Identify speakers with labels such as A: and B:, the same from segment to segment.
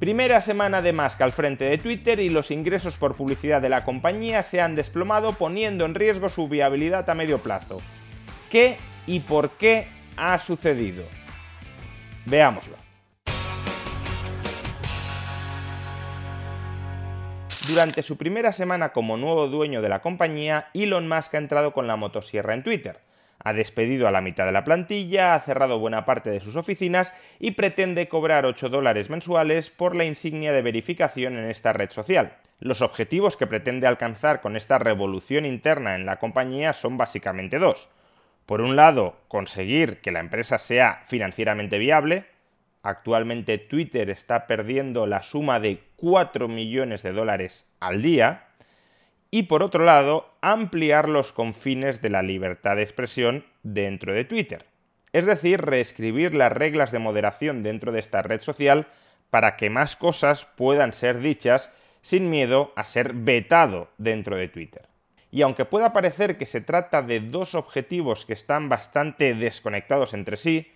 A: Primera semana de Musk al frente de Twitter y los ingresos por publicidad de la compañía se han desplomado poniendo en riesgo su viabilidad a medio plazo. ¿Qué y por qué ha sucedido? Veámoslo. Durante su primera semana como nuevo dueño de la compañía, Elon Musk ha entrado con la motosierra en Twitter. Ha despedido a la mitad de la plantilla, ha cerrado buena parte de sus oficinas y pretende cobrar 8 dólares mensuales por la insignia de verificación en esta red social. Los objetivos que pretende alcanzar con esta revolución interna en la compañía son básicamente dos. Por un lado, conseguir que la empresa sea financieramente viable. Actualmente Twitter está perdiendo la suma de 4 millones de dólares al día y por otro lado, ampliar los confines de la libertad de expresión dentro de Twitter. Es decir, reescribir las reglas de moderación dentro de esta red social para que más cosas puedan ser dichas sin miedo a ser vetado dentro de Twitter. Y aunque pueda parecer que se trata de dos objetivos que están bastante desconectados entre sí,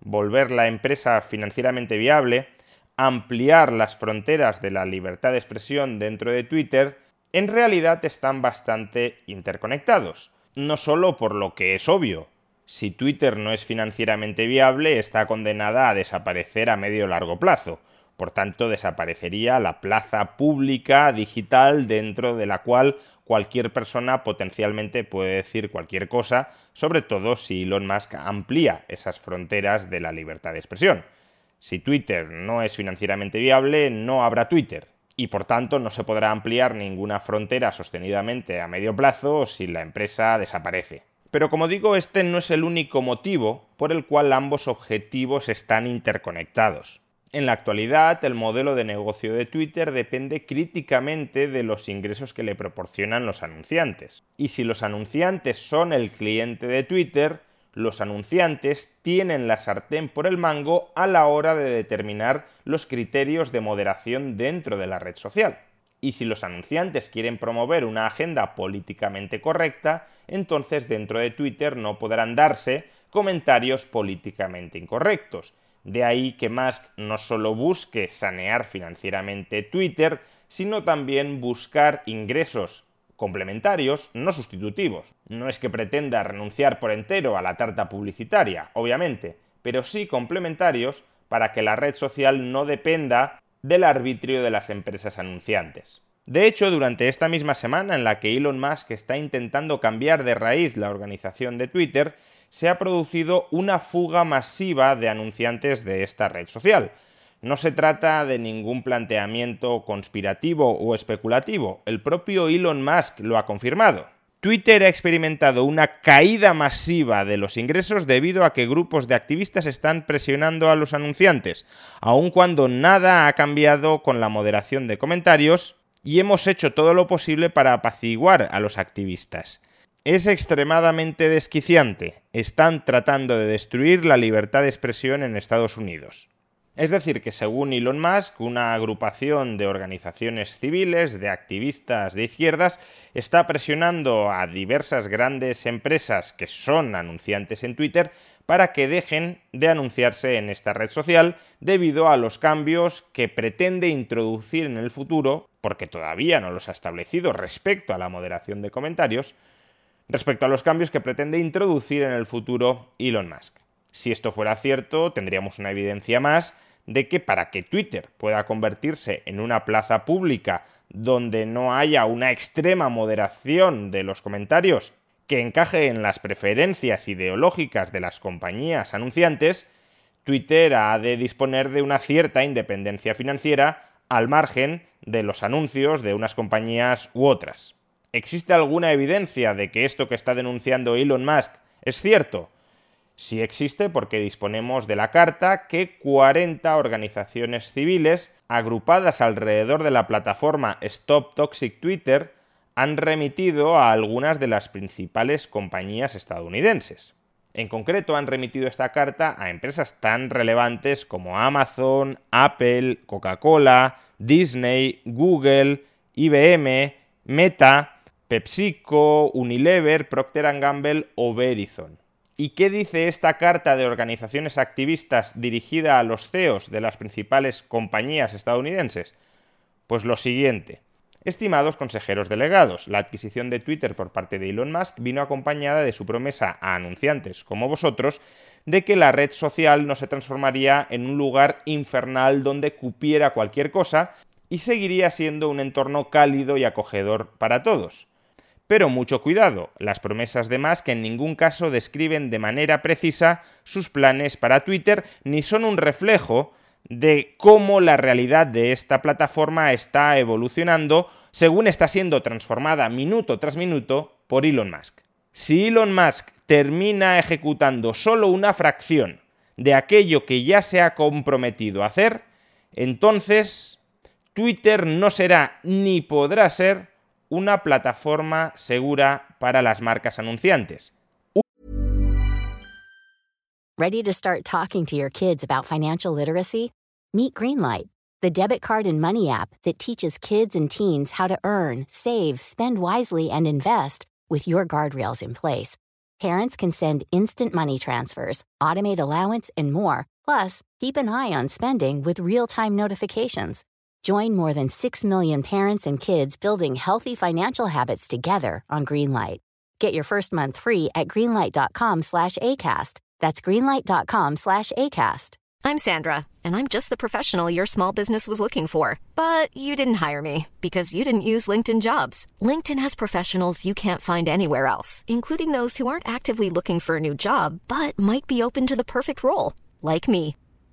A: volver la empresa financieramente viable, ampliar las fronteras de la libertad de expresión dentro de Twitter, en realidad están bastante interconectados. No solo por lo que es obvio, si Twitter no es financieramente viable, está condenada a desaparecer a medio largo plazo. Por tanto, desaparecería la plaza pública digital dentro de la cual cualquier persona potencialmente puede decir cualquier cosa, sobre todo si Elon Musk amplía esas fronteras de la libertad de expresión. Si Twitter no es financieramente viable, no habrá Twitter y por tanto no se podrá ampliar ninguna frontera sostenidamente a medio plazo si la empresa desaparece. Pero como digo, este no es el único motivo por el cual ambos objetivos están interconectados. En la actualidad, el modelo de negocio de Twitter depende críticamente de los ingresos que le proporcionan los anunciantes. Y si los anunciantes son el cliente de Twitter, los anunciantes tienen la sartén por el mango a la hora de determinar los criterios de moderación dentro de la red social. Y si los anunciantes quieren promover una agenda políticamente correcta, entonces dentro de Twitter no podrán darse comentarios políticamente incorrectos. De ahí que Musk no solo busque sanear financieramente Twitter, sino también buscar ingresos complementarios, no sustitutivos. No es que pretenda renunciar por entero a la tarta publicitaria, obviamente, pero sí complementarios para que la red social no dependa del arbitrio de las empresas anunciantes. De hecho, durante esta misma semana en la que Elon Musk está intentando cambiar de raíz la organización de Twitter, se ha producido una fuga masiva de anunciantes de esta red social, no se trata de ningún planteamiento conspirativo o especulativo, el propio Elon Musk lo ha confirmado. Twitter ha experimentado una caída masiva de los ingresos debido a que grupos de activistas están presionando a los anunciantes, aun cuando nada ha cambiado con la moderación de comentarios y hemos hecho todo lo posible para apaciguar a los activistas. Es extremadamente desquiciante. Están tratando de destruir la libertad de expresión en Estados Unidos. Es decir, que según Elon Musk, una agrupación de organizaciones civiles, de activistas de izquierdas, está presionando a diversas grandes empresas que son anunciantes en Twitter para que dejen de anunciarse en esta red social debido a los cambios que pretende introducir en el futuro, porque todavía no los ha establecido respecto a la moderación de comentarios, respecto a los cambios que pretende introducir en el futuro Elon Musk. Si esto fuera cierto, tendríamos una evidencia más de que para que Twitter pueda convertirse en una plaza pública donde no haya una extrema moderación de los comentarios que encaje en las preferencias ideológicas de las compañías anunciantes, Twitter ha de disponer de una cierta independencia financiera al margen de los anuncios de unas compañías u otras. ¿Existe alguna evidencia de que esto que está denunciando Elon Musk es cierto? Sí existe porque disponemos de la carta que 40 organizaciones civiles agrupadas alrededor de la plataforma Stop Toxic Twitter han remitido a algunas de las principales compañías estadounidenses. En concreto, han remitido esta carta a empresas tan relevantes como Amazon, Apple, Coca-Cola, Disney, Google, IBM, Meta, PepsiCo, Unilever, Procter Gamble o Verizon. ¿Y qué dice esta carta de organizaciones activistas dirigida a los CEOs de las principales compañías estadounidenses? Pues lo siguiente. Estimados consejeros delegados, la adquisición de Twitter por parte de Elon Musk vino acompañada de su promesa a anunciantes como vosotros de que la red social no se transformaría en un lugar infernal donde cupiera cualquier cosa y seguiría siendo un entorno cálido y acogedor para todos. Pero mucho cuidado, las promesas de Musk en ningún caso describen de manera precisa sus planes para Twitter ni son un reflejo de cómo la realidad de esta plataforma está evolucionando según está siendo transformada minuto tras minuto por Elon Musk. Si Elon Musk termina ejecutando solo una fracción de aquello que ya se ha comprometido a hacer, entonces Twitter no será ni podrá ser una plataforma segura para las marcas anunciantes.
B: Ready to start talking to your kids about financial literacy? Meet Greenlight, the debit card and money app that teaches kids and teens how to earn, save, spend wisely, and invest with your guardrails in place. Parents can send instant money transfers, automate allowance, and more. Plus, keep an eye on spending with real time notifications. Join more than 6 million parents and kids building healthy financial habits together on Greenlight. Get your first month free at greenlight.com slash ACAST. That's greenlight.com slash ACAST.
C: I'm Sandra, and I'm just the professional your small business was looking for. But you didn't hire me because you didn't use LinkedIn jobs. LinkedIn has professionals you can't find anywhere else, including those who aren't actively looking for a new job but might be open to the perfect role, like me.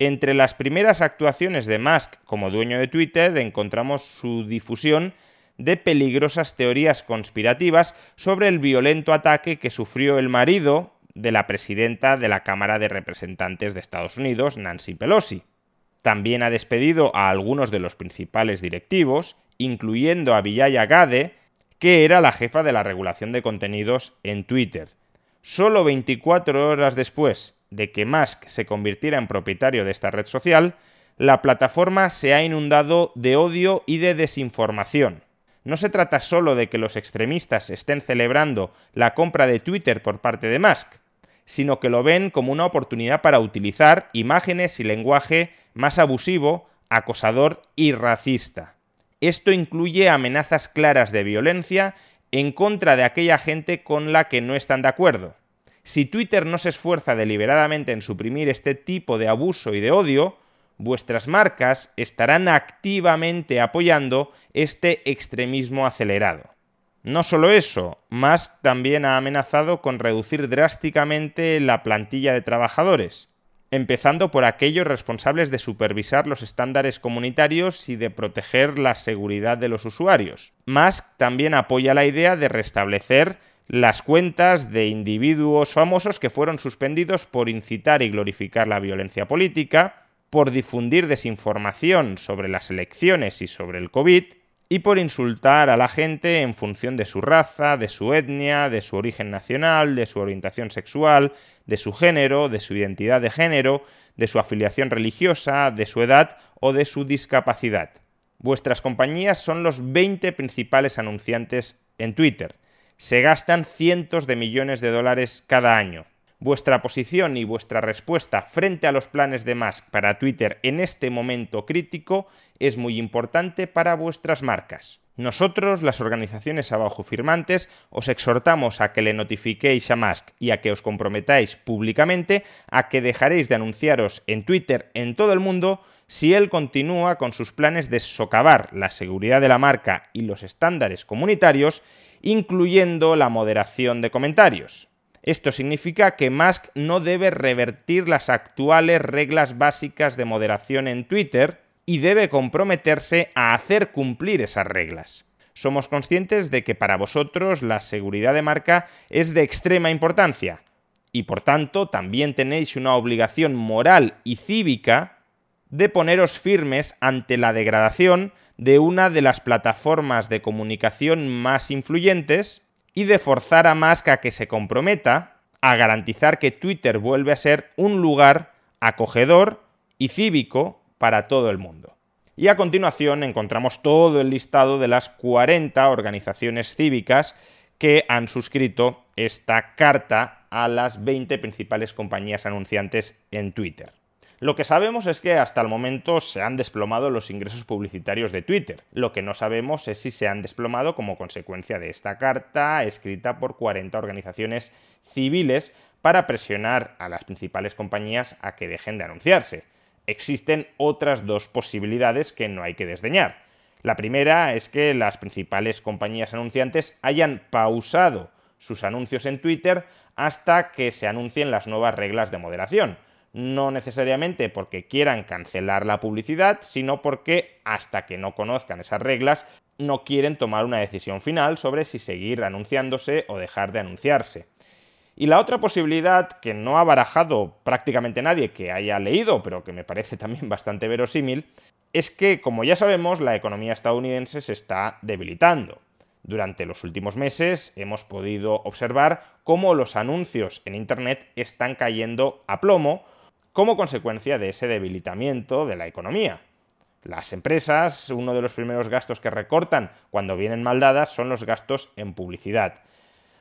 A: Entre las primeras actuaciones de Musk como dueño de Twitter encontramos su difusión de peligrosas teorías conspirativas sobre el violento ataque que sufrió el marido de la presidenta de la Cámara de Representantes de Estados Unidos, Nancy Pelosi. También ha despedido a algunos de los principales directivos, incluyendo a Vijaya Gade, que era la jefa de la regulación de contenidos en Twitter. Solo 24 horas después de que Musk se convirtiera en propietario de esta red social, la plataforma se ha inundado de odio y de desinformación. No se trata solo de que los extremistas estén celebrando la compra de Twitter por parte de Musk, sino que lo ven como una oportunidad para utilizar imágenes y lenguaje más abusivo, acosador y racista. Esto incluye amenazas claras de violencia en contra de aquella gente con la que no están de acuerdo. Si Twitter no se esfuerza deliberadamente en suprimir este tipo de abuso y de odio, vuestras marcas estarán activamente apoyando este extremismo acelerado. No solo eso, Musk también ha amenazado con reducir drásticamente la plantilla de trabajadores, empezando por aquellos responsables de supervisar los estándares comunitarios y de proteger la seguridad de los usuarios. Musk también apoya la idea de restablecer las cuentas de individuos famosos que fueron suspendidos por incitar y glorificar la violencia política, por difundir desinformación sobre las elecciones y sobre el COVID, y por insultar a la gente en función de su raza, de su etnia, de su origen nacional, de su orientación sexual, de su género, de su identidad de género, de su afiliación religiosa, de su edad o de su discapacidad. Vuestras compañías son los 20 principales anunciantes en Twitter. Se gastan cientos de millones de dólares cada año. Vuestra posición y vuestra respuesta frente a los planes de Musk para Twitter en este momento crítico es muy importante para vuestras marcas. Nosotros, las organizaciones abajo firmantes, os exhortamos a que le notifiquéis a Musk y a que os comprometáis públicamente a que dejaréis de anunciaros en Twitter en todo el mundo si él continúa con sus planes de socavar la seguridad de la marca y los estándares comunitarios, incluyendo la moderación de comentarios. Esto significa que Musk no debe revertir las actuales reglas básicas de moderación en Twitter, y debe comprometerse a hacer cumplir esas reglas. Somos conscientes de que para vosotros la seguridad de marca es de extrema importancia y por tanto también tenéis una obligación moral y cívica de poneros firmes ante la degradación de una de las plataformas de comunicación más influyentes y de forzar a Musk a que se comprometa a garantizar que Twitter vuelve a ser un lugar acogedor y cívico para todo el mundo. Y a continuación encontramos todo el listado de las 40 organizaciones cívicas que han suscrito esta carta a las 20 principales compañías anunciantes en Twitter. Lo que sabemos es que hasta el momento se han desplomado los ingresos publicitarios de Twitter. Lo que no sabemos es si se han desplomado como consecuencia de esta carta escrita por 40 organizaciones civiles para presionar a las principales compañías a que dejen de anunciarse existen otras dos posibilidades que no hay que desdeñar. La primera es que las principales compañías anunciantes hayan pausado sus anuncios en Twitter hasta que se anuncien las nuevas reglas de moderación. No necesariamente porque quieran cancelar la publicidad, sino porque hasta que no conozcan esas reglas no quieren tomar una decisión final sobre si seguir anunciándose o dejar de anunciarse. Y la otra posibilidad que no ha barajado prácticamente nadie que haya leído, pero que me parece también bastante verosímil, es que, como ya sabemos, la economía estadounidense se está debilitando. Durante los últimos meses hemos podido observar cómo los anuncios en Internet están cayendo a plomo como consecuencia de ese debilitamiento de la economía. Las empresas, uno de los primeros gastos que recortan cuando vienen mal dadas son los gastos en publicidad.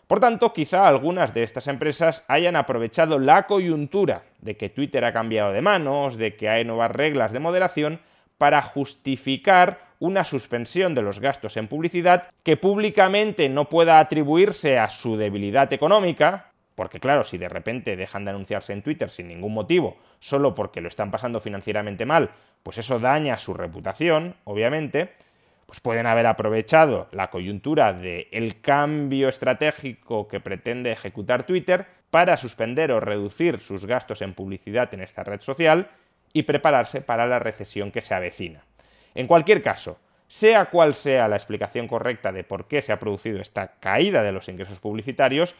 A: Por tanto, quizá algunas de estas empresas hayan aprovechado la coyuntura de que Twitter ha cambiado de manos, de que hay nuevas reglas de moderación, para justificar una suspensión de los gastos en publicidad que públicamente no pueda atribuirse a su debilidad económica, porque claro, si de repente dejan de anunciarse en Twitter sin ningún motivo, solo porque lo están pasando financieramente mal, pues eso daña su reputación, obviamente, pues pueden haber aprovechado la coyuntura del cambio estratégico que pretende ejecutar Twitter para suspender o reducir sus gastos en publicidad en esta red social y prepararse para la recesión que se avecina. En cualquier caso, sea cual sea la explicación correcta de por qué se ha producido esta caída de los ingresos publicitarios,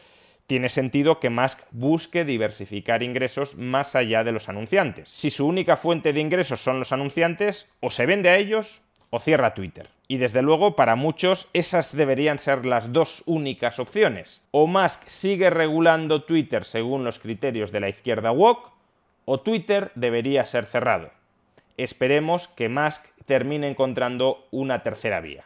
A: tiene sentido que Musk busque diversificar ingresos más allá de los anunciantes. Si su única fuente de ingresos son los anunciantes, o se vende a ellos o cierra Twitter. Y desde luego, para muchos, esas deberían ser las dos únicas opciones. O Musk sigue regulando Twitter según los criterios de la izquierda woke, o Twitter debería ser cerrado. Esperemos que Musk termine encontrando una tercera vía.